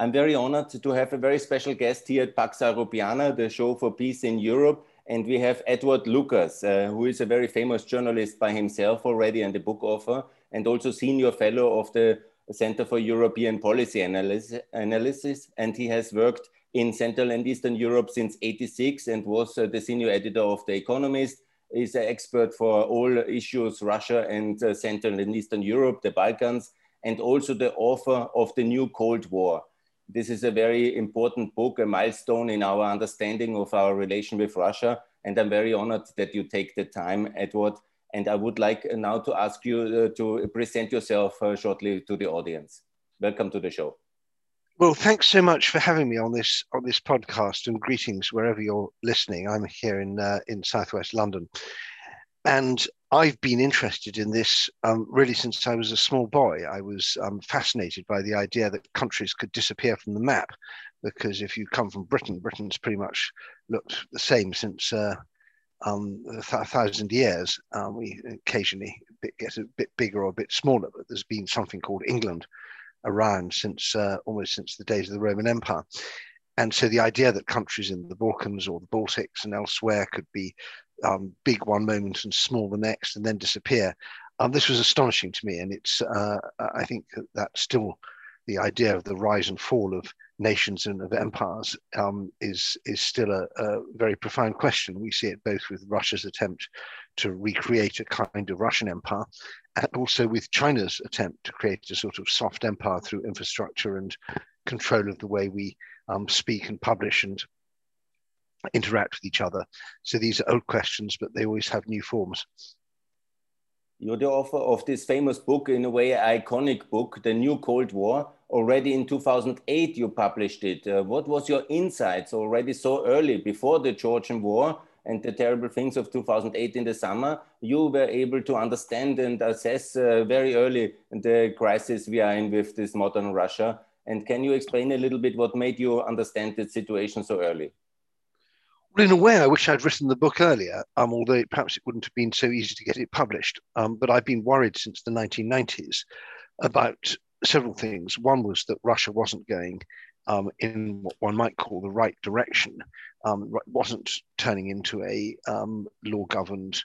I'm very honored to have a very special guest here at Pax Europiana, the show for peace in Europe. And we have Edward Lucas, uh, who is a very famous journalist by himself already and a book author, and also senior fellow of the Center for European Policy Analysis. And he has worked in Central and Eastern Europe since 86 and was uh, the senior editor of The Economist. Is an expert for all issues Russia and uh, Central and Eastern Europe, the Balkans, and also the author of The New Cold War. This is a very important book, a milestone in our understanding of our relation with Russia. And I'm very honored that you take the time, Edward. And I would like now to ask you uh, to present yourself uh, shortly to the audience. Welcome to the show. Well, thanks so much for having me on this on this podcast, and greetings wherever you're listening. I'm here in uh, in Southwest London, and I've been interested in this um, really since I was a small boy. I was um, fascinated by the idea that countries could disappear from the map, because if you come from Britain, Britain's pretty much looked the same since uh, um, a, th- a, thousand years. Um, we occasionally get a bit bigger or a bit smaller, but there's been something called England around since uh, almost since the days of the Roman Empire. And so the idea that countries in the Balkans or the Baltics and elsewhere could be um, big one moment and small the next and then disappear, um, this was astonishing to me. And it's, uh, I think that still the idea of the rise and fall of nations and of empires um, is is still a, a, very profound question. We see it both with Russia's attempt to recreate a kind of Russian empire, and also with China's attempt to create a sort of soft empire through infrastructure and control of the way we um, speak and publish and interact with each other. So these are old questions, but they always have new forms. You're the author of this famous book, in a way, iconic book, The New Cold War. Already in 2008, you published it. Uh, what was your insights already so early, before the Georgian War and the terrible things of 2008 in the summer? You were able to understand and assess uh, very early the crisis we are in with this modern Russia. And can you explain a little bit what made you understand the situation so early? Well, in a way, I wish I'd written the book earlier, um, although perhaps it wouldn't have been so easy to get it published. Um, but I've been worried since the 1990s about several things. One was that Russia wasn't going um, in what one might call the right direction, um, wasn't turning into a um, law governed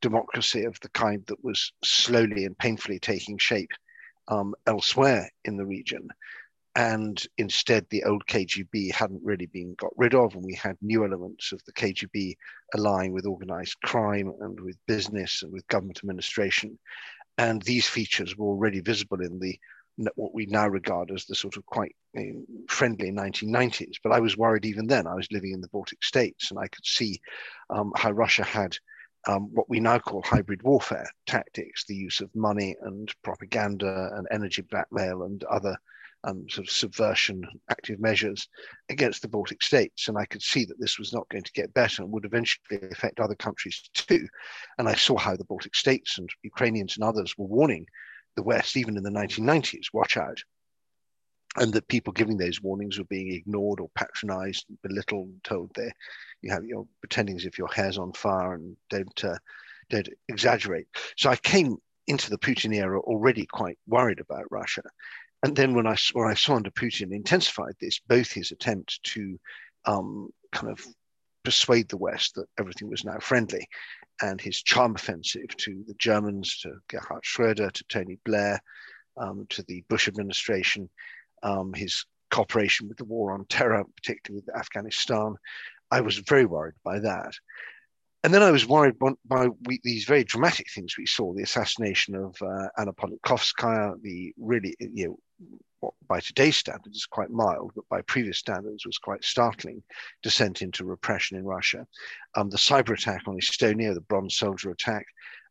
democracy of the kind that was slowly and painfully taking shape um, elsewhere in the region and instead the old KGB hadn't really been got rid of, and we had new elements of the KGB allying with organized crime and with business and with government administration. And these features were already visible in the what we now regard as the sort of quite friendly 1990s. But I was worried even then. I was living in the Baltic states, and I could see um, how Russia had um, what we now call hybrid warfare tactics, the use of money and propaganda and energy blackmail and other um, sort of subversion active measures against the Baltic states. And I could see that this was not going to get better and would eventually affect other countries too. And I saw how the Baltic states and Ukrainians and others were warning the West, even in the 1990s, watch out. And that people giving those warnings were being ignored or patronized, belittled, told they you have you're pretending as if your hair's on fire and don't uh, don't exaggerate. So I came into the Putin era already quite worried about Russia. And then when I, when I saw under Putin intensified this, both his attempt to um, kind of persuade the West that everything was now friendly and his charm offensive to the Germans, to Gerhard Schroeder, to Tony Blair, um, to the Bush administration, um, his cooperation with the war on terror, particularly with Afghanistan. I was very worried by that. And then I was worried by, these very dramatic things we saw: the assassination of uh, Anna Politkovskaya, the really, you know, what by today's standards is quite mild, but by previous standards was quite startling descent into repression in Russia. Um, the cyber attack on Estonia, the bronze soldier attack,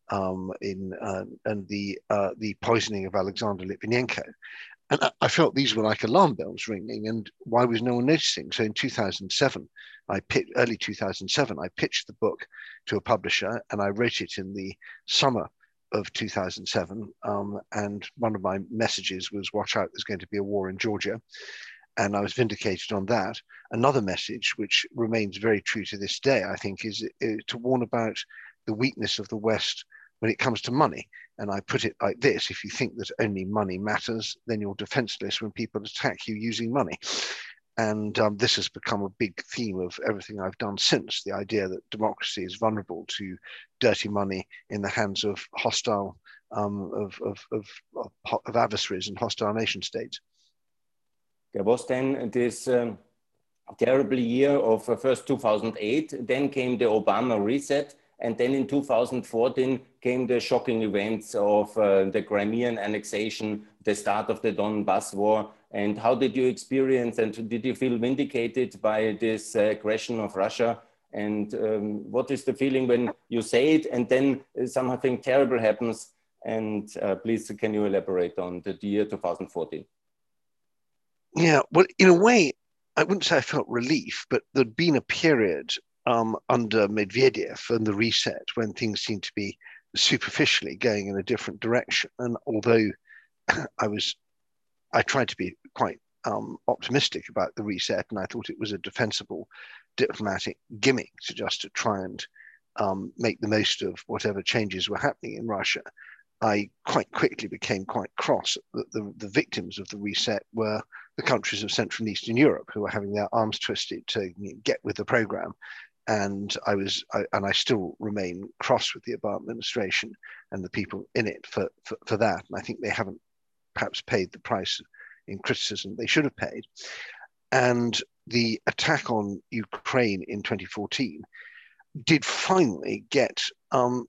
um, in uh, and the uh, the poisoning of Alexander Litvinenko. And I felt these were like alarm bells ringing, and why was no one noticing? So in 2007, I pit, early 2007, I pitched the book to a publisher, and I wrote it in the summer of 2007. Um, and one of my messages was, "Watch out! There's going to be a war in Georgia," and I was vindicated on that. Another message, which remains very true to this day, I think, is, is to warn about the weakness of the West when it comes to money. And I put it like this if you think that only money matters, then you're defenseless when people attack you using money. And um, this has become a big theme of everything I've done since the idea that democracy is vulnerable to dirty money in the hands of hostile, um, of, of, of, of, adversaries and hostile nation states. There was then this um, terrible year of uh, first 2008, then came the Obama reset, and then in 2014 came the shocking events of uh, the Crimean annexation, the start of the Donbass war, and how did you experience and did you feel vindicated by this uh, aggression of Russia? And um, what is the feeling when you say it and then something terrible happens? And uh, please, can you elaborate on the year 2014? Yeah, well, in a way, I wouldn't say I felt relief, but there'd been a period um, under Medvedev and the reset when things seemed to be superficially going in a different direction. And although I was I tried to be quite um, optimistic about the reset, and I thought it was a defensible diplomatic gimmick to just to try and um, make the most of whatever changes were happening in Russia. I quite quickly became quite cross that the, the victims of the reset were the countries of Central and Eastern Europe who were having their arms twisted to get with the program. And I was, I, and I still remain cross with the Obama administration and the people in it for, for, for that. And I think they haven't perhaps paid the price in criticism they should have paid. And the attack on Ukraine in 2014 did finally get um,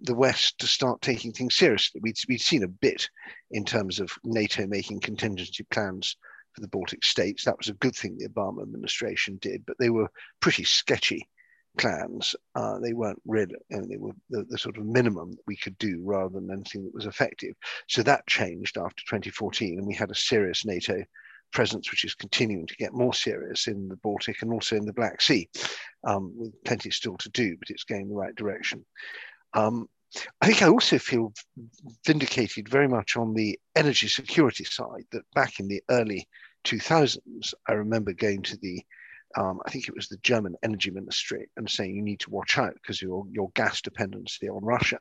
the West to start taking things seriously. We'd, we'd seen a bit in terms of NATO making contingency plans for the Baltic states. That was a good thing the Obama administration did, but they were pretty sketchy plans. Uh, they weren't really, and they were the, the, sort of minimum that we could do rather than anything that was effective. So that changed after 2014, and we had a serious NATO presence, which is continuing to get more serious in the Baltic and also in the Black Sea, um, with plenty still to do, but it's going the right direction. Um, I think I also feel vindicated very much on the energy security side. That back in the early 2000s, I remember going to the um, I think it was the German energy ministry, and saying you need to watch out because your your gas dependency on Russia,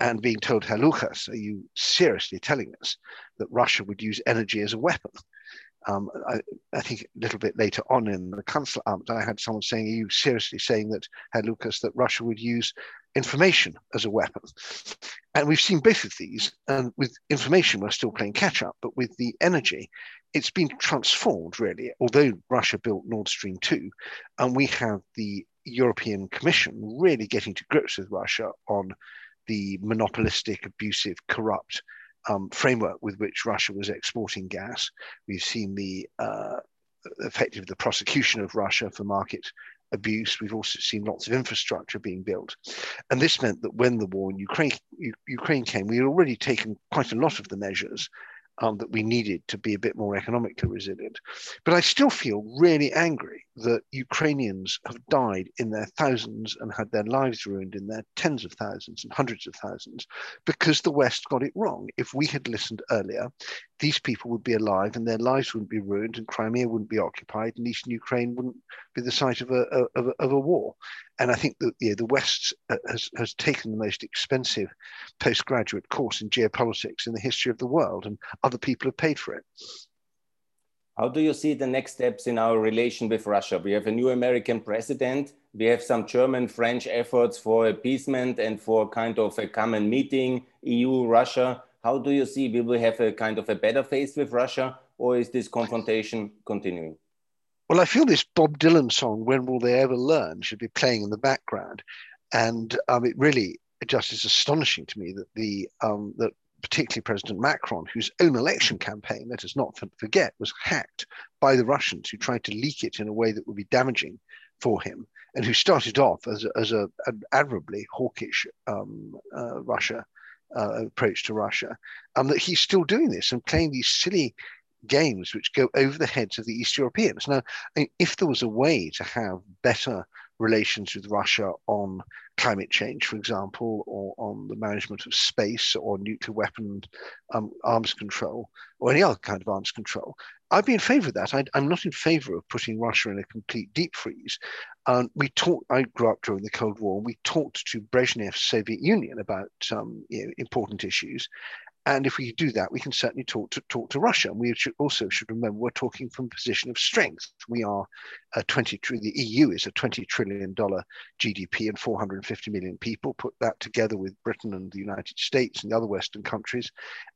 and being told, Herr Lucas, are you seriously telling us that Russia would use energy as a weapon? Um, I, I, think a little bit later on in the Kanzleramt, I had someone saying, Are you seriously saying that, Herr Lucas, that Russia would use information as a weapon? And we've seen both of these. And with information, we're still playing catch up. But with the energy, it's been transformed really, although Russia built Nord Stream 2, and we have the European Commission really getting to grips with Russia on the monopolistic, abusive, corrupt um, framework with which Russia was exporting gas. We've seen the uh, effective the prosecution of Russia for market abuse. We've also seen lots of infrastructure being built. And this meant that when the war in Ukraine, Ukraine came, we had already taken quite a lot of the measures um, that we needed to be a bit more economically resilient. But I still feel really angry that Ukrainians have died in their thousands and had their lives ruined in their tens of thousands and hundreds of thousands because the West got it wrong. If we had listened earlier, these people would be alive and their lives wouldn't be ruined and Crimea wouldn't be occupied and Eastern Ukraine wouldn't be the site of a, of a, of a war. And I think that the West uh, has, has taken the most expensive postgraduate course in geopolitics in the history of the world and other people have paid for it. How do you see the next steps in our relation with Russia? We have a new American president. We have some German, French efforts for appeasement and for kind of a common meeting, EU, Russia. How do you see? Will we have a kind of a better face with Russia or is this confrontation continuing? Well, I feel this Bob Dylan song, When Will They Ever Learn, should be playing in the background. And um, it really just is astonishing to me that the um, that particularly President Macron, whose own election campaign, let us not forget, was hacked by the Russians who tried to leak it in a way that would be damaging for him, and who started off as, as a, an admirably hawkish um, uh, Russia uh, approach to Russia, um, that he's still doing this and playing these silly games which go over the heads of the East Europeans. Now, if there was a way to have better relations with Russia on climate change, for example, or on the management of space or nuclear weapon um, arms control, or any other kind of arms control. I'd be in favor of that. I, am not in favor of putting Russia in a complete deep freeze. Um, we talked. I grew up during the Cold War. We talked to Brezhnev's Soviet Union about um, you know, important issues, and if we do that, we can certainly talk to talk to Russia. And we should also should remember we're talking from a position of strength. We are a 20 the EU is a 20 trillion dollar GDP and 450 million people. Put that together with Britain and the United States and the other Western countries,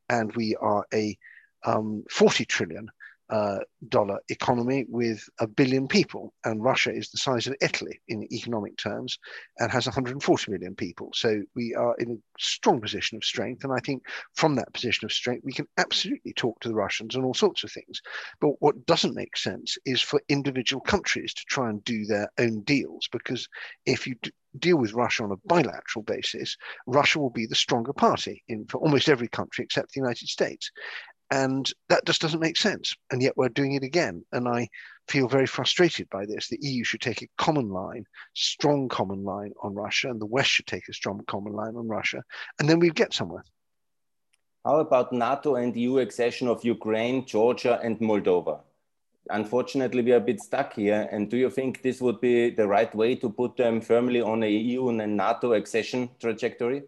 and we are a um, 40 trillion uh, dollar economy with a billion people, and Russia is the size of Italy in economic terms and has 140 million people. So we are in a strong position of strength, and I think from that position of strength, we can absolutely talk to the Russians on all sorts of things. But what doesn't make sense is for individual countries to try and do their own deals, because if you deal with Russia on a bilateral basis, Russia will be the stronger party in for almost every country except the United States. And that just doesn't make sense. And yet we're doing it again. And I feel very frustrated by this. The EU should take a common line, strong common line on Russia, and the West should take a strong common line on Russia. And then we'd get somewhere. How about NATO and EU accession of Ukraine, Georgia, and Moldova? Unfortunately, we are a bit stuck here. And do you think this would be the right way to put them firmly on a EU and a NATO accession trajectory?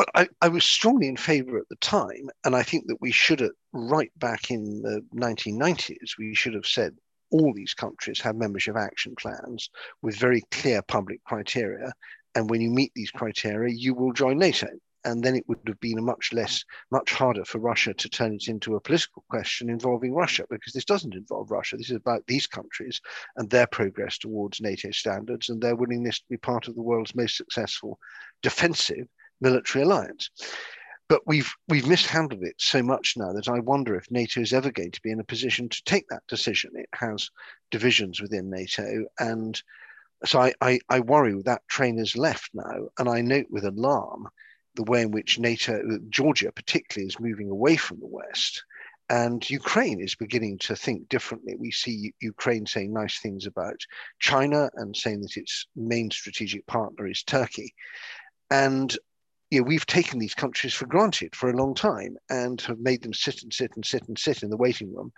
Well, I, I, was strongly in favor at the time, and I think that we should have, right back in the 1990s, we should have said all these countries have membership action plans with very clear public criteria. And when you meet these criteria, you will join NATO. And then it would have been a much less, much harder for Russia to turn it into a political question involving Russia, because this doesn't involve Russia. This is about these countries and their progress towards NATO standards and their willingness to be part of the world's most successful defensive military alliance. But we've we've mishandled it so much now that I wonder if NATO is ever going to be in a position to take that decision. It has divisions within NATO, and so I, I, I worry that train has left now, and I note with alarm the way in which NATO, Georgia particularly, is moving away from the West. And Ukraine is beginning to think differently. We see Ukraine saying nice things about China and saying that its main strategic partner is Turkey. And you know, we've taken these countries for granted for a long time and have made them sit and sit and sit and sit in the waiting room.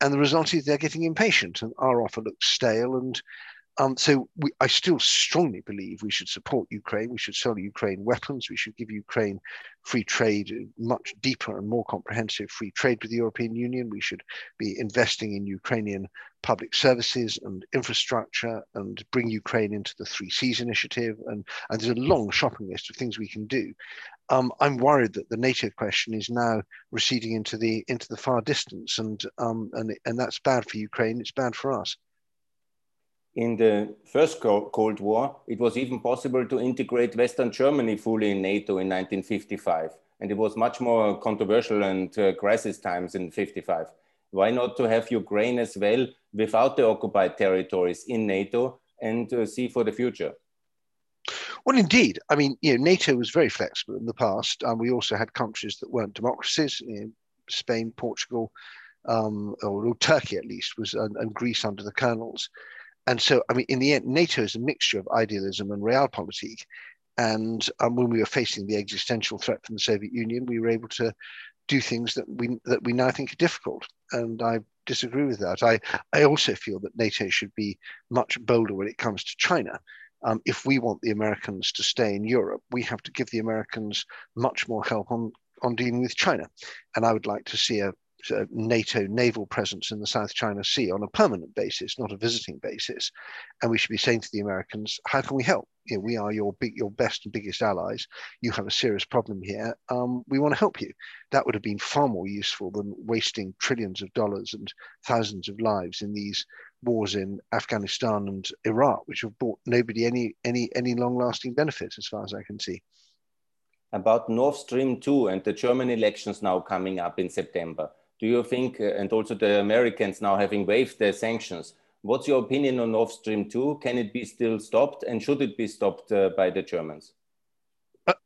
And the result is they're getting impatient and our offer looks stale and um, so we, I still strongly believe we should support Ukraine. We should sell Ukraine weapons. We should give Ukraine free trade, much deeper and more comprehensive free trade with the European Union. We should be investing in Ukrainian public services and infrastructure and bring Ukraine into the Three Seas initiative. And, and there's a long shopping list of things we can do. Um, I'm worried that the NATO question is now receding into the into the far distance, and um, and and that's bad for Ukraine. It's bad for us in the first Cold War, it was even possible to integrate Western Germany fully in NATO in 1955. And it was much more controversial and uh, crisis times in 55. Why not to have Ukraine as well without the occupied territories in NATO and uh, see for the future? Well, indeed. I mean, you know, NATO was very flexible in the past. Um, we also had countries that weren't democracies, you know, Spain, Portugal, um, or, or, Turkey at least, was and, and Greece under the colonels and so, I mean, in the end, NATO is a mixture of idealism and realpolitik. And um, when we were facing the existential threat from the Soviet Union, we were able to do things that we that we now think are difficult. And I disagree with that. I, I also feel that NATO should be much bolder when it comes to China. Um, if we want the Americans to stay in Europe, we have to give the Americans much more help on, on dealing with China. And I would like to see a uh, NATO naval presence in the South China Sea on a permanent basis, not a visiting basis. And we should be saying to the Americans, how can we help? You know, we are your big, your best and biggest allies. You have a serious problem here. Um, we want to help you. That would have been far more useful than wasting trillions of dollars and thousands of lives in these wars in Afghanistan and Iraq, which have brought nobody any any any long-lasting benefits, as far as I can see. About Nord Stream 2 and the German elections now coming up in September do you think, uh, and also the Americans now having waived their sanctions, what's your opinion on Nord Stream 2? Can it be still stopped and should it be stopped uh, by the Germans?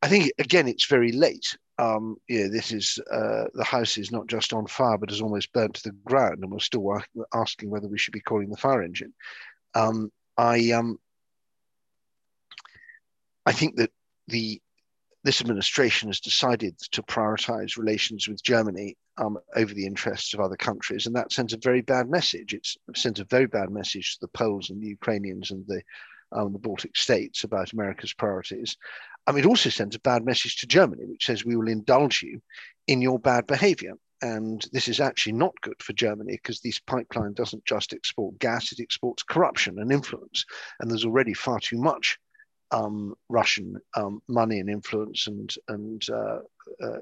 I think, again, it's very late. Um, yeah, this is uh, the house is not just on fire, but is almost burnt to the ground, and we're still asking whether we should be calling the fire engine. Um, I um, I think that the this administration has decided to prioritize relations with Germany um, over the interests of other countries, and that sends a very bad message. It sends a very bad message to the Poles and the Ukrainians and the um, the Baltic states about America's priorities. Um, it also sends a bad message to Germany, which says we will indulge you in your bad behavior. And this is actually not good for Germany because this pipeline doesn't just export gas, it exports corruption and influence. And there's already far too much um, Russian um, money and influence and, and uh, uh,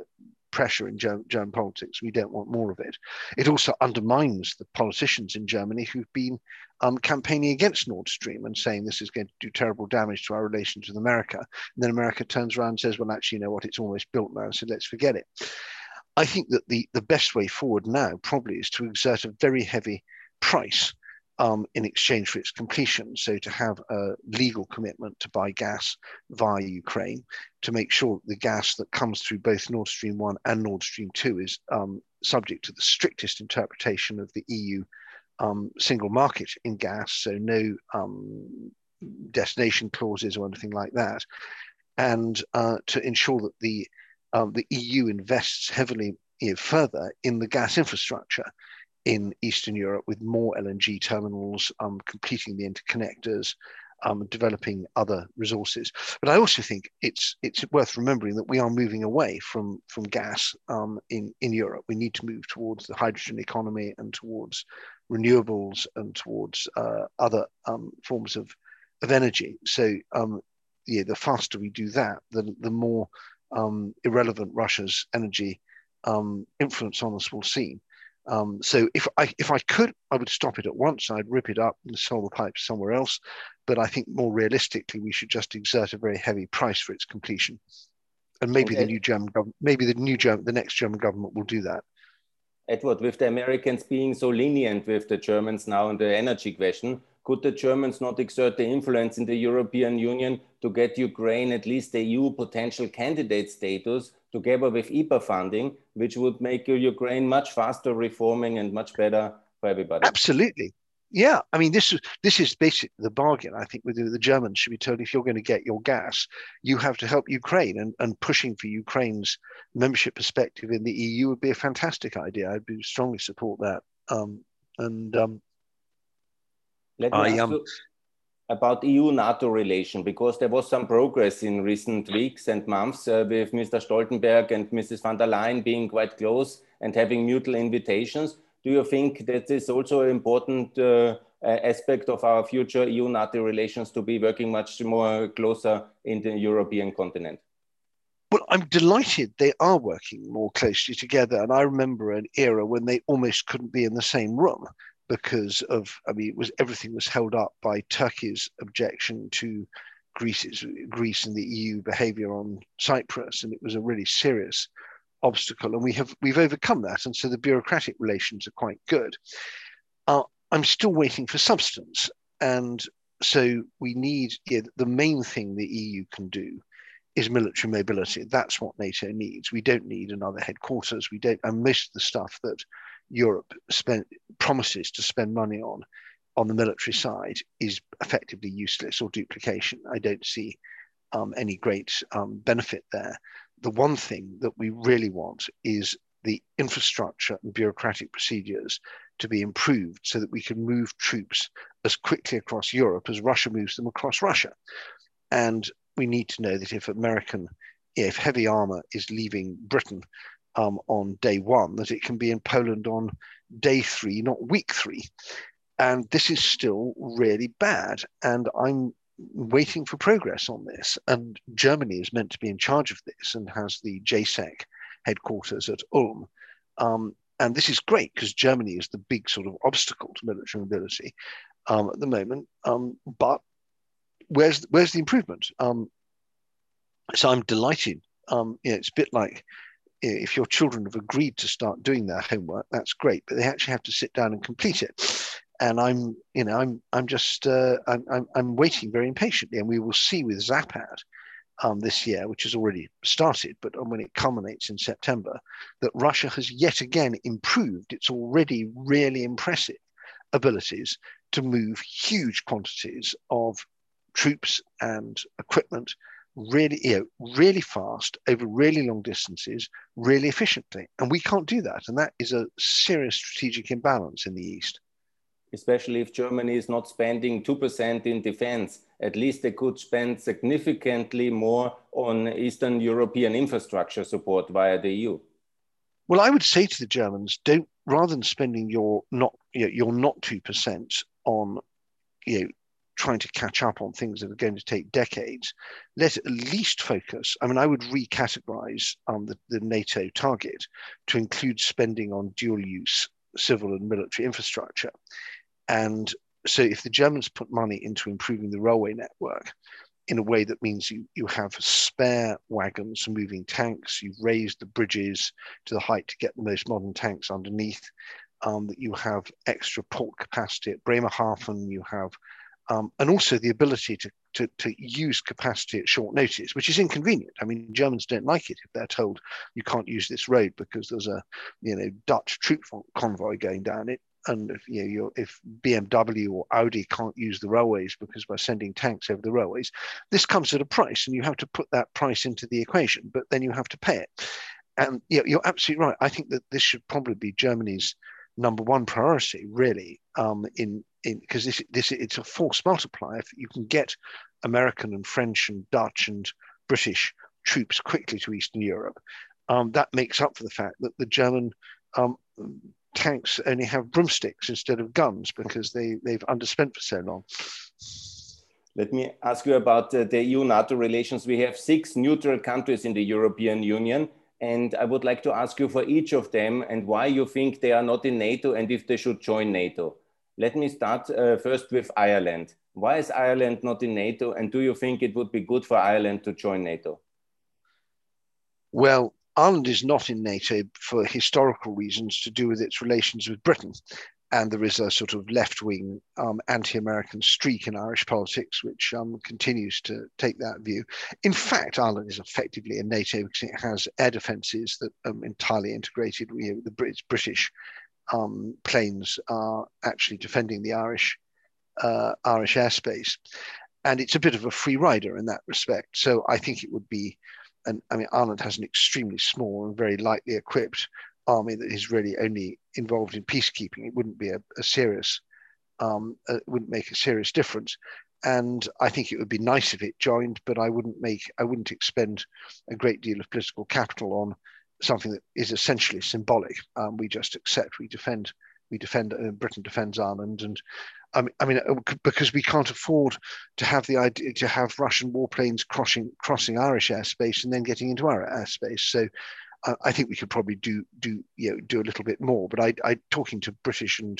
pressure in German, German, politics. We don't want more of it. It also undermines the politicians in Germany who've been um, campaigning against Nord Stream and saying this is going to do terrible damage to our relations with America. And then America turns around and says, well, actually, you know what, it's almost built now, so let's forget it. I think that the, the best way forward now probably is to exert a very heavy price um, in exchange for its completion. So to have a legal commitment to buy gas via Ukraine, to make sure the gas that comes through both Nord Stream 1 and Nord Stream 2 is um, subject to the strictest interpretation of the EU um, single market in gas, so no um, destination clauses or anything like that, and uh, to ensure that the um, the EU invests heavily further in the gas infrastructure in Eastern Europe with more LNG terminals, um, completing the interconnectors, um, developing other resources. But I also think it's it's worth remembering that we are moving away from from gas um, in in Europe. We need to move towards the hydrogen economy and towards renewables and towards uh, other um, forms of of energy. So um, yeah, the faster we do that, the the more um, irrelevant Russia's energy um, influence on us will seem. Um, so if I if I could, I would stop it at once. I'd rip it up and sell the pipes somewhere else. But I think more realistically, we should just exert a very heavy price for its completion. And maybe okay. the new German government, maybe the new German, the next German government will do that. Edward, with the Americans being so lenient with the Germans now in the energy question, could the Germans not exert the influence in the European Union to get Ukraine at least the EU potential candidate status together with IPA funding, which would make Ukraine much faster reforming and much better for everybody? Absolutely. Yeah, I mean, this is this is basically the bargain. I think with the, the Germans should be told if you're going to get your gas, you have to help Ukraine, and, and pushing for Ukraine's membership perspective in the EU would be a fantastic idea. I'd be strongly support that. Um, and um, let me ask you about EU-NATO relation, because there was some progress in recent weeks and months uh, with Mr. Stoltenberg and Mrs. van der Leyen being quite close and having mutual invitations. Do you think that is also an important uh, aspect of our future EU-NATO relations to be working much more closer in the European continent? Well, I'm delighted they are working more closely together. And I remember an era when they almost couldn't be in the same room because of, I mean, it was everything was held up by Turkey's objection to Greece's, Greece and the EU behavior on Cyprus, and it was a really serious obstacle. And we have we've overcome that, and so the bureaucratic relations are quite good. Uh, I'm still waiting for substance, and so we need yeah, the main thing the EU can do is military mobility. That's what NATO needs. We don't need another headquarters. We don't, and most of the stuff that Europe spent promises to spend money on on the military side is effectively useless or duplication. I don't see um, any great um, benefit there. The one thing that we really want is the infrastructure and bureaucratic procedures to be improved so that we can move troops as quickly across Europe as Russia moves them across Russia. And we need to know that if American, if heavy armor is leaving Britain um, on day one, that it can be in Poland on day three, not week three. And this is still really bad. And I'm waiting for progress on this. And Germany is meant to be in charge of this and has the JSEC headquarters at Ulm. Um, and this is great because Germany is the big sort of obstacle to military mobility um, at the moment. Um, but where's where's the improvement? Um, so I'm delighted. Um, you know, it's a bit like if your children have agreed to start doing their homework, that's great, but they actually have to sit down and complete it. And I'm, you know, I'm, I'm just, uh, I'm, I'm, I'm, waiting very impatiently, and we will see with Zapad um, this year, which has already started, but when it culminates in September, that Russia has yet again improved its already really impressive abilities to move huge quantities of troops and equipment really, you know, really fast over really long distances, really efficiently. And we can't do that. And that is a serious strategic imbalance in the East. Especially if Germany is not spending 2% in defense, at least they could spend significantly more on Eastern European infrastructure support via the EU. Well, I would say to the Germans, don't rather than spending your not you know, your not two percent on you know trying to catch up on things that are going to take decades, let at least focus. I mean, I would recategorize um, the, the NATO target to include spending on dual use civil and military infrastructure. And so if the Germans put money into improving the railway network, in a way that means you, you have spare wagons for moving tanks, you've raised the bridges to the height to get the most modern tanks underneath, um, that you have extra port capacity at Bremerhaven, you have um, and also the ability to, to, to use capacity at short notice, which is inconvenient. I mean, Germans don't like it if they're told you can't use this road because there's a you know Dutch troop convoy going down it, and if you know if BMW or Audi can't use the railways because we're sending tanks over the railways, this comes at a price, and you have to put that price into the equation. But then you have to pay it, and you know, you're absolutely right. I think that this should probably be Germany's number one priority, really, um, in in because this this it's a force multiplier. If you can get American and French and Dutch and British troops quickly to Eastern Europe, um, that makes up for the fact that the German um, tanks only have broomsticks instead of guns because they they've underspent for so long. Let me ask you about uh, the EU-NATO relations. We have six neutral countries in the European Union. And I would like to ask you for each of them and why you think they are not in NATO and if they should join NATO. Let me start uh, first with Ireland. Why is Ireland not in NATO? And do you think it would be good for Ireland to join NATO? Well, Ireland is not in NATO for historical reasons to do with its relations with Britain. And there is a sort of left wing um, anti American streak in Irish politics, which um, continues to take that view. In fact, Ireland is effectively in NATO because it has air defences that are um, entirely integrated. with the British um, planes are actually defending the Irish uh, Irish airspace, and it's a bit of a free rider in that respect. So I think it would be, and I mean Ireland has an extremely small and very lightly equipped army that is really only involved in peacekeeping. It wouldn't be a, a serious, um, uh, wouldn't make a serious difference. And I think it would be nice if it joined, but I wouldn't make, I wouldn't expend a great deal of political capital on something that is essentially symbolic. Um, we just accept, we defend, we defend. Uh, Britain defends Ireland, and I mean, I mean, uh, because we can't afford to have the idea to have Russian warplanes crossing crossing Irish airspace and then getting into our airspace. So. Uh, I think we could probably do do you know do a little bit more, but I, I talking to British and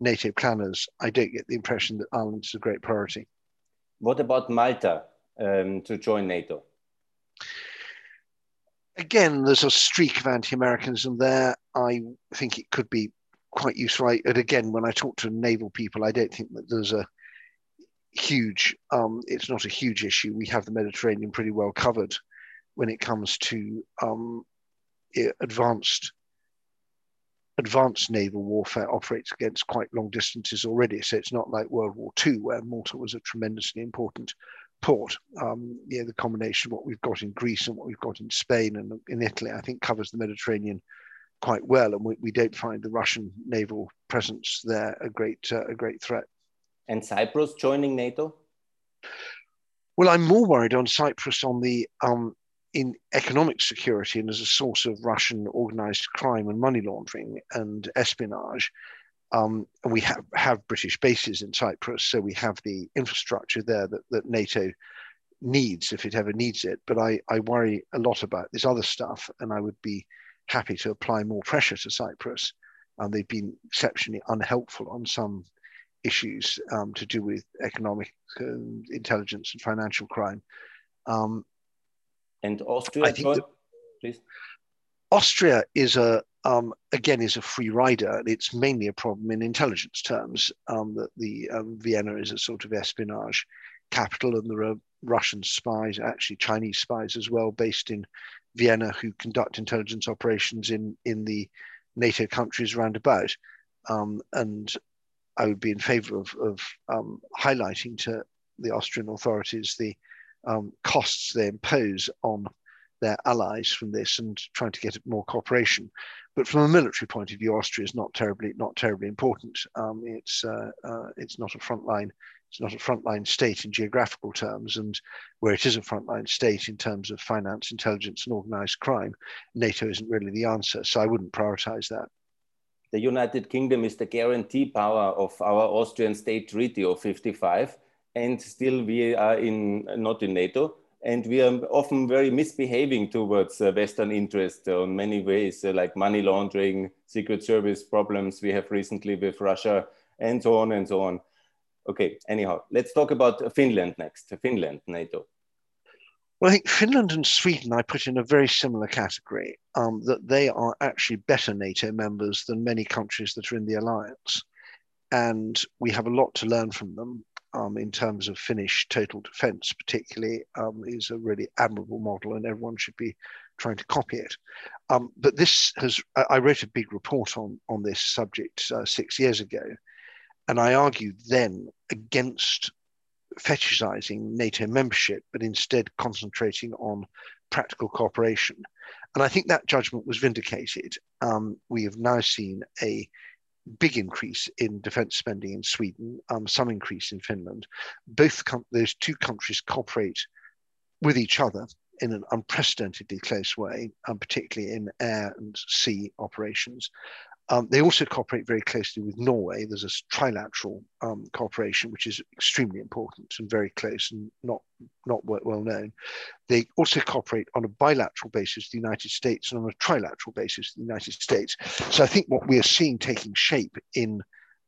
NATO planners, I don't get the impression that Ireland is a great priority. What about Malta um, to join NATO? Again, there's a streak of anti-Americanism there. I think it could be quite useful. I, and again, when I talk to naval people, I don't think that there's a huge. Um, it's not a huge issue. We have the Mediterranean pretty well covered when it comes to um, advanced advanced naval warfare operates against quite long distances already. So it's not like World War II, where Malta was a tremendously important port. Um, yeah, the combination of what we've got in Greece and what we've got in Spain and in Italy, I think, covers the Mediterranean quite well, and we, we don't find the Russian naval presence there a great uh, a great threat. And Cyprus joining NATO? Well, I'm more worried on Cyprus on the um, in economic security and as a source of Russian organized crime and money laundering and espionage. Um, and we have, have British bases in Cyprus, so we have the infrastructure there that, that NATO needs if it ever needs it. But I, I worry a lot about this other stuff, and I would be happy to apply more pressure to Cyprus. And they've been exceptionally unhelpful on some issues um, to do with economic uh, intelligence and financial crime. Um, and Austria, please. Austria is a um, again is a free rider. And it's mainly a problem in intelligence terms um, that the um, Vienna is a sort of espionage capital, and there are Russian spies, actually Chinese spies as well, based in Vienna, who conduct intelligence operations in in the NATO countries roundabout. Um, and I would be in favour of, of um, highlighting to the Austrian authorities the um, costs they impose on their allies from this and trying to get more cooperation. But from a military point of view, Austria is not terribly not terribly important. Um, it's uh, uh, it's not a frontline it's not a frontline state in geographical terms, and where it is a frontline state in terms of finance, intelligence, and organized crime, NATO isn't really the answer. So I wouldn't prioritize that. The United Kingdom is the guarantee power of our Austrian state treaty of 55, and still we are in not in NATO and we are often very misbehaving towards uh, Western interests on many ways, uh, like money laundering, secret service problems we have recently with Russia, and so on and so on. Okay, anyhow, let's talk about Finland next. Finland, NATO. Well, I think Finland and Sweden I put in a very similar category, um, that they are actually better NATO members than many countries that are in the alliance. And we have a lot to learn from them um, in terms of Finnish total defense, particularly, um, is a really admirable model, and everyone should be trying to copy it. Um, but this has, I wrote a big report on, on this subject uh, six years ago, and I argued then against fetishizing NATO membership, but instead concentrating on practical cooperation. And I think that judgment was vindicated. Um, we have now seen a big increase in defense spending in Sweden, um, some increase in Finland. Both com- those two countries cooperate with each other in an unprecedentedly close way, um, particularly in air and sea operations. Um, they also cooperate very closely with Norway. There's a trilateral um, cooperation, which is extremely important and very close and not, not well known. They also cooperate on a bilateral basis with the United States and on a trilateral basis with the United States. So I think what we are seeing taking shape in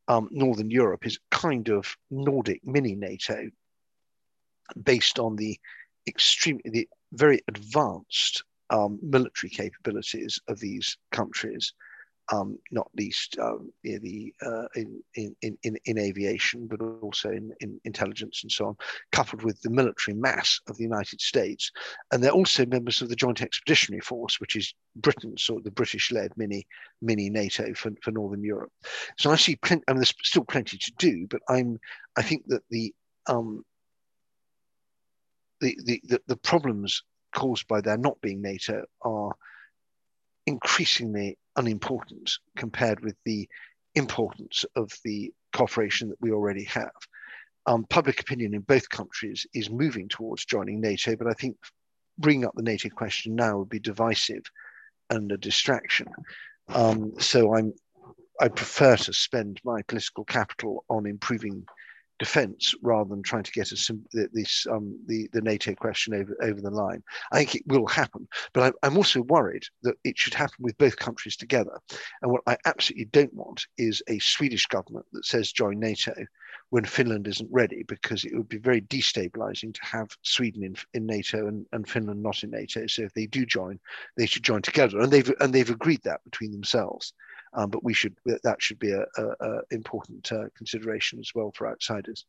um, Northern Europe is kind of Nordic mini NATO based on the extreme, the very advanced um, military capabilities of these countries um, not least um, in, the, uh, in, in, in, in aviation, but also in, in intelligence and so on, coupled with the military mass of the United States. And they're also members of the Joint Expeditionary Force, which is Britain's sort of the British-led mini mini NATO for, for Northern Europe. So I see plenty. I mean, there's still plenty to do, but I'm I think that the um, the, the, the, the problems caused by there not being NATO are increasingly unimportant compared with the importance of the cooperation that we already have. Um, public opinion in both countries is moving towards joining NATO, but I think bringing up the NATO question now would be divisive and a distraction. Um, so I'm I prefer to spend my political capital on improving defence rather than trying to get a, this um, the the NATO question over over the line. I think it will happen, but I'm, I'm also worried that it should happen with both countries together. And what I absolutely don't want is a Swedish government that says join NATO when Finland isn't ready, because it would be very destabilizing to have Sweden in, in NATO and, and Finland not in NATO. So if they do join, they should join together, and they've and they've agreed that between themselves. Um, but we should that should be a, a, a important uh, consideration as well for outsiders.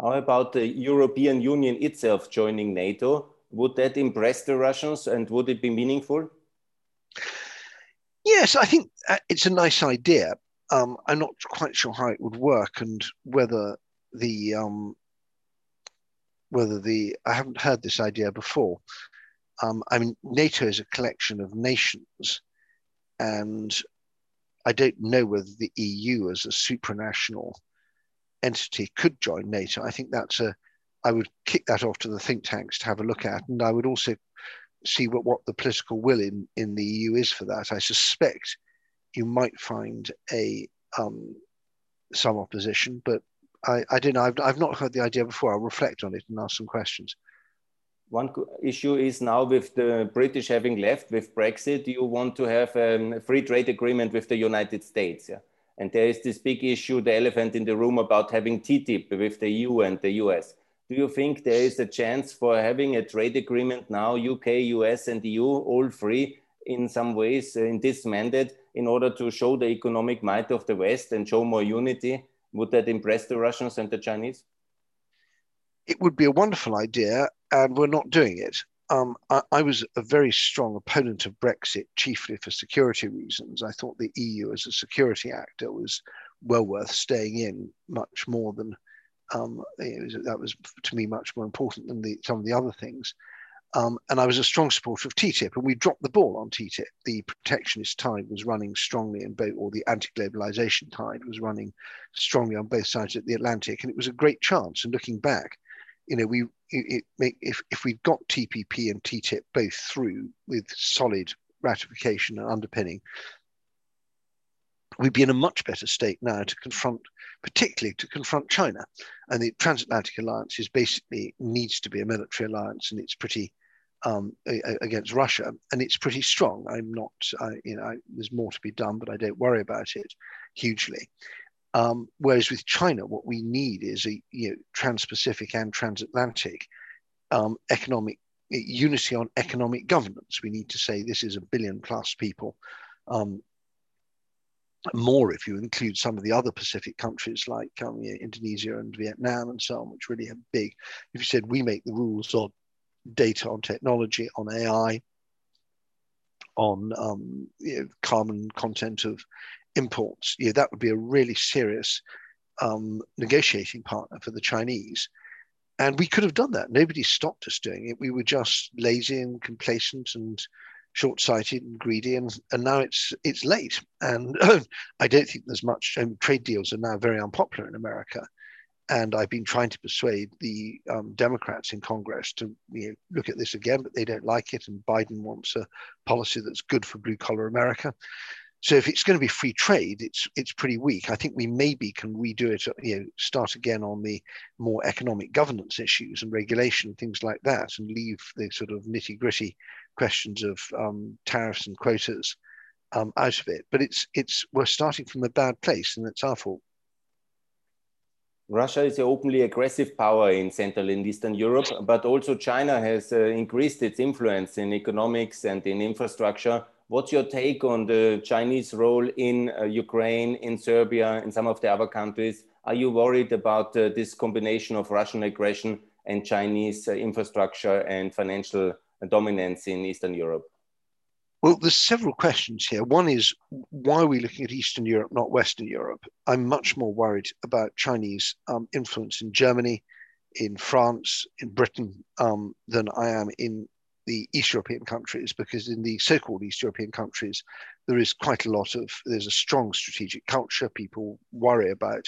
How about the European Union itself joining NATO? Would that impress the Russians, and would it be meaningful? Yes, I think uh, it's a nice idea. Um, I'm not quite sure how it would work and whether the um, whether the I haven't heard this idea before. Um, I mean, NATO is a collection of nations, and I don't know whether the EU as a supranational entity could join NATO. I think that's a, I would kick that off to the think tanks to have a look at. And I would also see what, what the political will in, in the EU is for that. I suspect you might find a um, some opposition, but I, I don't know. I've, I've not heard the idea before. I'll reflect on it and ask some questions. One issue is now with the British having left with Brexit, you want to have a free trade agreement with the United States. Yeah? And there is this big issue, the elephant in the room about having TTIP with the EU and the US. Do you think there is a chance for having a trade agreement now, UK, US, and EU, all free in some ways uh, in this mandate in order to show the economic might of the West and show more unity? Would that impress the Russians and the Chinese? It would be a wonderful idea and we're not doing it. Um, I, I, was a very strong opponent of Brexit, chiefly for security reasons. I thought the EU as a security actor was well worth staying in, much more than Um, was, that was to me much more important than the, some of the other things. Um, and I was a strong supporter of TTIP, and we dropped the ball on TTIP. The protectionist tide was running strongly in both, or the anti-globalization tide was running strongly on both sides of the Atlantic, and it was a great chance. And looking back, you know, we it, it, if if we'd got TPP and TTIP both through with solid ratification and underpinning, we'd be in a much better state now to confront, particularly to confront China. And the transatlantic alliance is basically needs to be a military alliance, and it's pretty um, against Russia, and it's pretty strong. I'm not, I, you know, I, there's more to be done, but I don't worry about it hugely. Um, whereas with China, what we need is a you know, trans-Pacific and transatlantic um, economic unity on economic governance. We need to say this is a billion plus people um, more if you include some of the other Pacific countries like um, you know, Indonesia and Vietnam and so on, which really have big. If you said we make the rules on data, on technology, on AI, on um, you know, carbon content of imports, know, that would be a really serious um, negotiating partner for the Chinese. And we could have done that. Nobody stopped us doing it. We were just lazy and complacent and short-sighted and greedy, and, and now it's it's late. And I don't think there's much. Um, trade deals are now very unpopular in America, and I've been trying to persuade the um, Democrats in Congress to you know, look at this again, but they don't like it. And Biden wants a policy that's good for blue-collar America. So if it's going to be free trade, it's it's pretty weak. I think we maybe can redo it, you know, start again on the more economic governance issues and regulation, things like that, and leave the sort of nitty gritty questions of um, tariffs and quotas um, out of it. But it's it's we're starting from a bad place, and it's our fault. Russia is an openly aggressive power in Central and Eastern Europe, but also China has uh, increased its influence in economics and in infrastructure What's your take on the Chinese role in uh, Ukraine, in Serbia, in some of the other countries? Are you worried about uh, this combination of Russian aggression and Chinese uh, infrastructure and financial dominance in Eastern Europe? Well, there's several questions here. One is why are we looking at Eastern Europe, not Western Europe? I'm much more worried about Chinese um, influence in Germany, in France, in Britain um, than I am in the East European countries, because in the so-called East European countries, there is quite a lot of there's a strong strategic culture. People worry about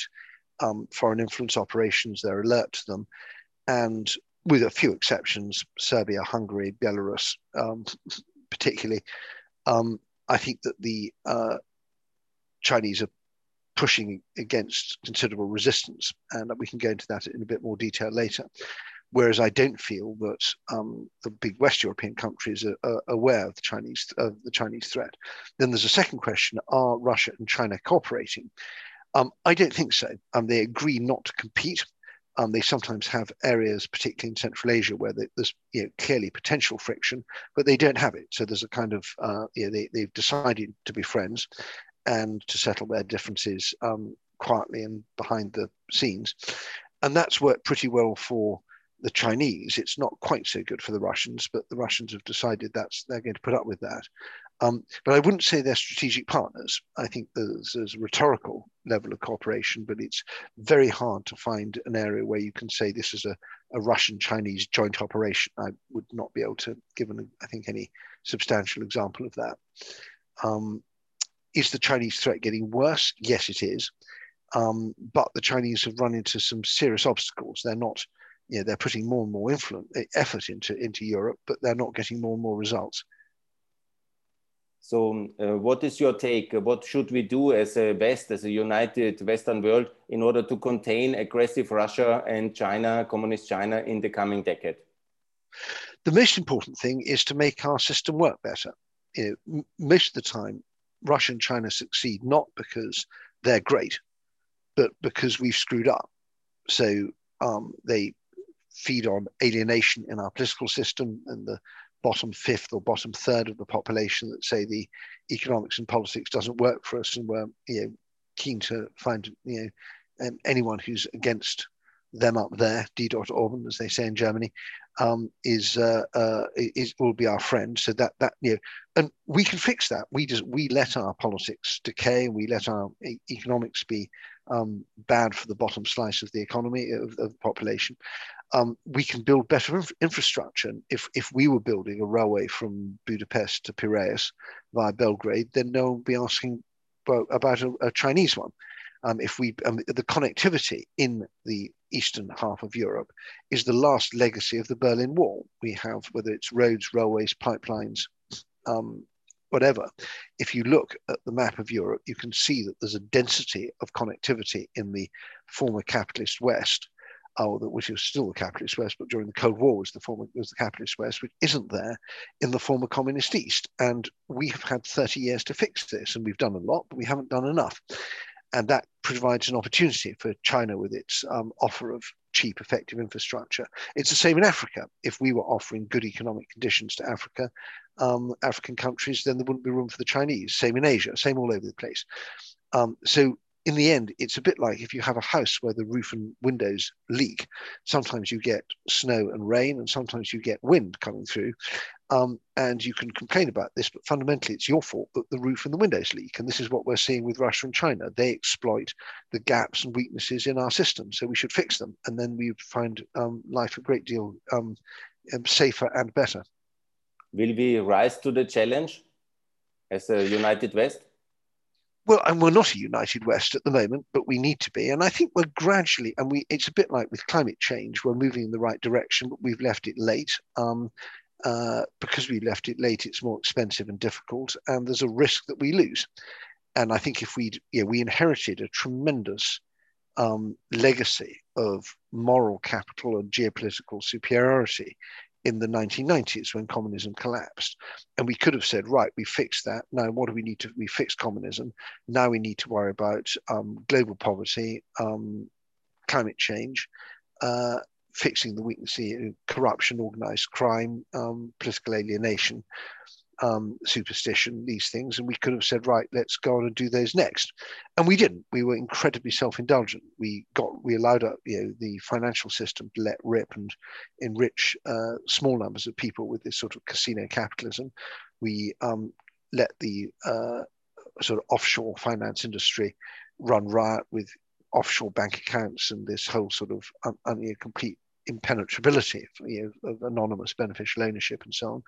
um, foreign influence operations; they're alert to them, and with a few exceptions, Serbia, Hungary, Belarus, um, particularly, um, I think that the uh, Chinese are pushing against considerable resistance, and we can go into that in a bit more detail later. Whereas I don't feel that um, the big West European countries are, are, aware of the Chinese of the Chinese threat. Then there's a second question: Are Russia and China cooperating? Um, I don't think so. Um, they agree not to compete. Um, they sometimes have areas, particularly in Central Asia, where they, there's you know, clearly potential friction, but they don't have it. So there's a kind of uh, you know, they, they've decided to be friends and to settle their differences um, quietly and behind the scenes, and that's worked pretty well for the Chinese, it's not quite so good for the Russians, but the Russians have decided that's they're going to put up with that. Um, but I wouldn't say they're strategic partners. I think there's, there's, a rhetorical level of cooperation, but it's very hard to find an area where you can say this is a, a Russian-Chinese joint operation. I would not be able to give, an, I think, any substantial example of that. Um, is the Chinese threat getting worse? Yes, it is. Um, but the Chinese have run into some serious obstacles. They're not you know, they're putting more and more influence, eh, effort into, into Europe, but they're not getting more and more results. So, uh, what is your take? What should we do as a West, as a united Western world, in order to contain aggressive Russia and China, communist China, in the coming decade? The most important thing is to make our system work better. You know, most of the time, Russia and China succeed not because they're great, but because we've screwed up. So um, they feed on alienation in our political system and the bottom fifth or bottom third of the population that say the economics and politics doesn't work for us and we're you know keen to find you know anyone who's against them up there, D. dot Orban, as they say in Germany, um, is uh, uh, is will be our friend. So that that you know, and we can fix that. We just we let our politics decay. We let our economics be um, bad for the bottom slice of the economy of, of the population. Um, we can build better inf- infrastructure. If if we were building a railway from Budapest to Piraeus via Belgrade, then no one would be asking about, about a, a Chinese one um, if we um, the connectivity in the eastern half of Europe is the last legacy of the Berlin Wall. We have whether it's roads, railways, pipelines, um, whatever. If you look at the map of Europe, you can see that there's a density of connectivity in the former capitalist West. Uh, which is still the capitalist West, but during the Cold War was the former was the capitalist West, which isn't there in the former communist East. And we have had 30 years to fix this, and we've done a lot, but we haven't done enough and that provides an opportunity for China with its um, offer of cheap, effective infrastructure. It's the same in Africa. If we were offering good economic conditions to Africa, um, African countries, then there wouldn't be room for the Chinese. Same in Asia, same all over the place. Um, so in the end, it's a bit like if you have a house where the roof and windows leak. Sometimes you get snow and rain, and sometimes you get wind coming through. Um, and you can complain about this, but fundamentally, it's your fault that the roof and the windows leak. And this is what we're seeing with Russia and China. They exploit the gaps and weaknesses in our system. So we should fix them. And then we find um, life a great deal um, um, safer and better. Will we rise to the challenge as a united West? Well, and we're not a united West at the moment, but we need to be. And I think we're gradually, and we it's a bit like with climate change, we're moving in the right direction, but we've left it late. Um, uh, because we left it late, it's more expensive and difficult, and there's a risk that we lose. And I think if we, yeah, we inherited a tremendous um, legacy of moral capital and geopolitical superiority in the 1990s when communism collapsed. And we could have said, right, we fixed that. Now, what do we need to? We fixed communism. Now we need to worry about um, global poverty, um, climate change, uh, fixing the weaknesses, corruption, organized crime, um, political alienation, um, superstition, these things. And we could have said, right, let's go on and do those next. And we didn't. We were incredibly self-indulgent. We got, we allowed up, you know, the financial system to let rip and enrich uh, small numbers of people with this sort of casino capitalism. We um, let the uh, sort of offshore finance industry run riot with offshore bank accounts and this whole sort of un, complete impenetrability you know, of anonymous beneficial ownership and so on.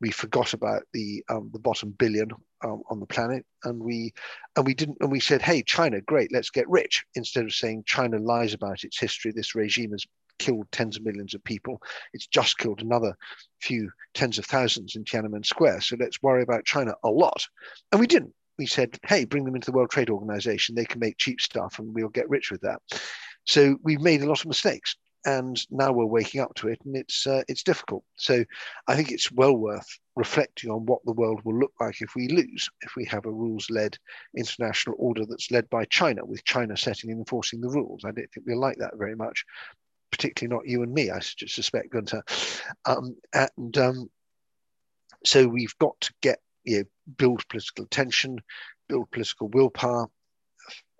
We forgot about the um, the bottom billion um, on the planet, and we and we didn't and we said, "Hey, China, great, let's get rich." Instead of saying China lies about its history, this regime has killed tens of millions of people. It's just killed another few tens of thousands in Tiananmen Square. So let's worry about China a lot, and we didn't. We said, "Hey, bring them into the World Trade Organization. They can make cheap stuff, and we'll get rich with that." So we've made a lot of mistakes and now we're waking up to it, and it's uh, it's difficult. So I think it's well worth reflecting on what the world will look like if we lose, if we have a rules-led international order that's led by China, with China setting and enforcing the rules. I don't think we like that very much, particularly not you and me. I suspect, Gunter. Um, and um, so we've got to get you know build political attention, build political willpower,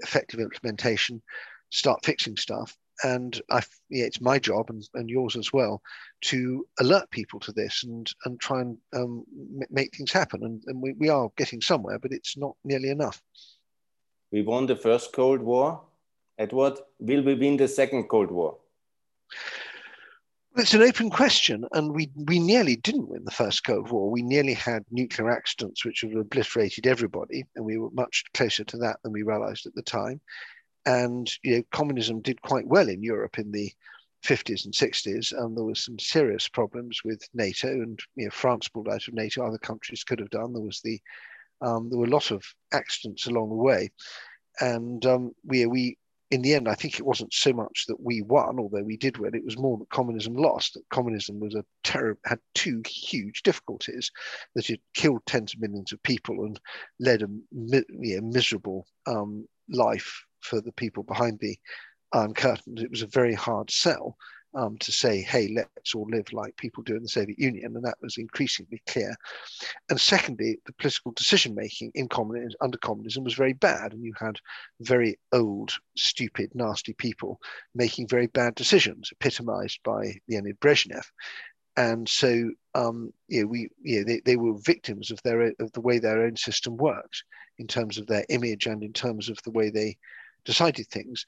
effective implementation, start fixing stuff and I, yeah, it's my job and, and yours as well to alert people to this and and try and um, make things happen. And, and we, we are getting somewhere, but it's not nearly enough. We won the first Cold War. Edward, will we win the second Cold War? It's an open question, and we, we nearly didn't win the first Cold War. We nearly had nuclear accidents which would have obliterated everybody, and we were much closer to that than we realized at the time and you know, communism did quite well in Europe in the 50s and 60s, and there was some serious problems with NATO, and you know, France pulled out of NATO. Other countries could have done. There was the um, there were a lot of accidents along the way, and um, we we in the end, I think it wasn't so much that we won, although we did win. It was more that communism lost. That communism was a terror had two huge difficulties that it killed tens of millions of people and led a you know, miserable um, life for the people behind the Iron Curtain. It was a very hard sell. um, to say, hey, let's all live like people do in the Soviet Union. And that was increasingly clear. And secondly, the political decision making in communism, under communism was very bad. And you had very old, stupid, nasty people making very bad decisions, epitomized by Leonid Brezhnev. And so, um, yeah, we, yeah, they, they were victims of their of the way their own system worked in terms of their image and in terms of the way they decided things.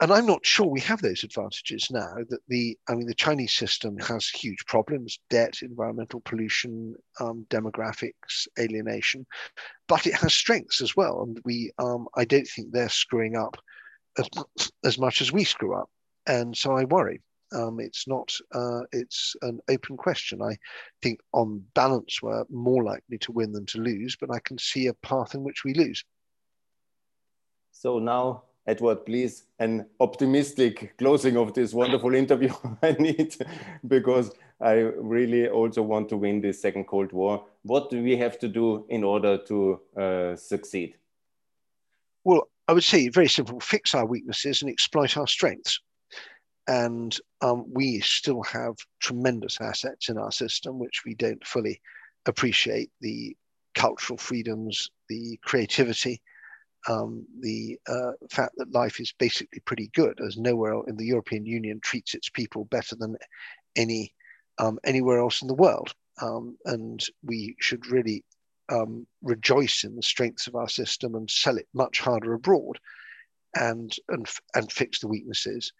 And I'm not sure we have those advantages now that the, I mean, the Chinese system has huge problems, debt, environmental pollution, um, demographics, alienation, but it has strengths as well. And we, um, I don't think they're screwing up as, as much as we screw up. And so I worry. Um, it's not, uh, it's an open question. I think on balance, we're more likely to win than to lose, but I can see a path in which we lose. So now, Edward, please, an optimistic closing of this wonderful interview I need because I really also want to win this second Cold War. What do we have to do in order to uh, succeed? Well, I would say very simple fix our weaknesses and exploit our strengths. And um, we still have tremendous assets in our system, which we don't fully appreciate the cultural freedoms, the creativity, um, the uh, fact that life is basically pretty good, as nowhere in the European Union treats its people better than any um, anywhere else in the world. Um, and we should really um, rejoice in the strengths of our system and sell it much harder abroad, and and and fix the weaknesses.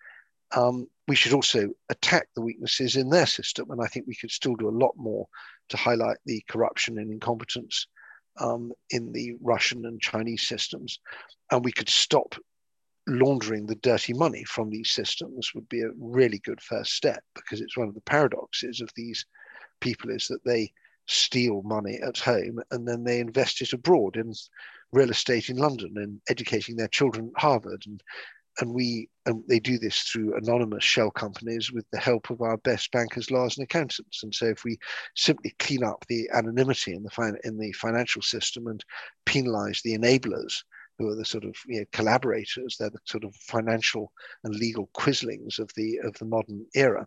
Um, we should also attack the weaknesses in their system, and I think we could still do a lot more to highlight the corruption and incompetence um, in the Russian and Chinese systems, and we could stop laundering the dirty money from these systems would be a really good first step because it's one of the paradoxes of these people is that they steal money at home and then they invest it abroad in real estate in London and educating their children at Harvard and and we and they do this through anonymous shell companies with the help of our best bankers, lawyers, and accountants. And so, if we simply clean up the anonymity in the fin- in the financial system and penalise the enablers, who are the sort of you know, collaborators, they're the sort of financial and legal quislings of the of the modern era.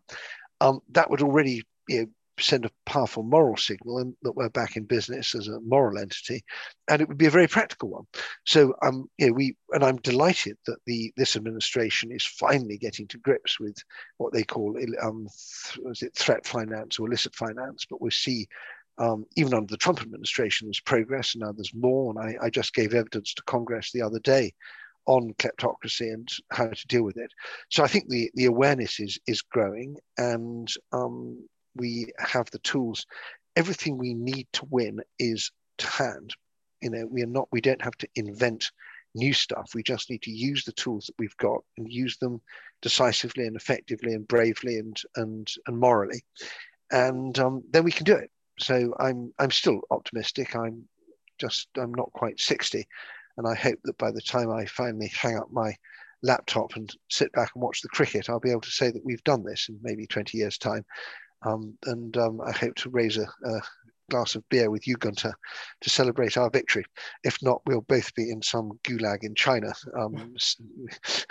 Um, that would already you know, send a powerful moral signal and that we're back in business as a moral entity, and it would be a very practical one. So um, you know, we and I'm delighted that the this administration is finally getting to grips with what they call um, th- it threat finance or illicit finance, but we see. Um, even under the Trump administration, there's progress, and now there's more. And I, I just gave evidence to Congress the other day on kleptocracy and how to deal with it. So I think the the awareness is is growing, and um, we have the tools. Everything we need to win is to hand. You know, we are not, we don't have to invent new stuff. We just need to use the tools that we've got and use them decisively and effectively and bravely and and and morally, and um, then we can do it. So I'm I'm still optimistic. I'm just I'm not quite sixty, and I hope that by the time I finally hang up my laptop and sit back and watch the cricket, I'll be able to say that we've done this in maybe 20 years' time. Um, and um, I hope to raise a, a, glass of beer with you, Gunter, to celebrate our victory. If not, we'll both be in some gulag in China. Um,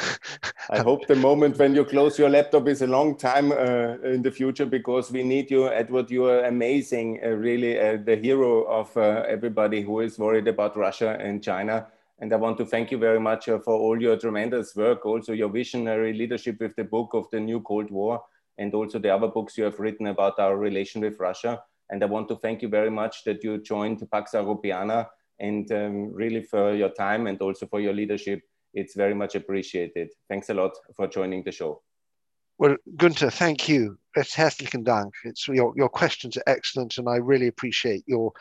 I hope the moment when you close your laptop is a long time uh, in the future because we need you, Edward. You are amazing, uh, really, uh, the hero of uh, everybody who is worried about Russia and China. And I want to thank you very much uh, for all your tremendous work, also your visionary leadership with the book of the New Cold War and also the other books you have written about our relation with Russia. And I want to thank you very much that you joined Pax Europiana and um, really for your time and also for your leadership. It's very much appreciated. Thanks a lot for joining the show. Well, Gunther, thank you. Herzlichen Dank. It's, your, your questions are excellent, and I really appreciate your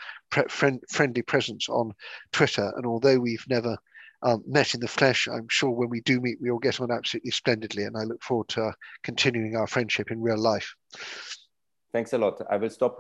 friend, friendly presence on Twitter. And although we've never um, met in the flesh. I'm sure when we do meet, we will get on absolutely splendidly, and I look forward to continuing our friendship in real life. Thanks a lot. I will stop.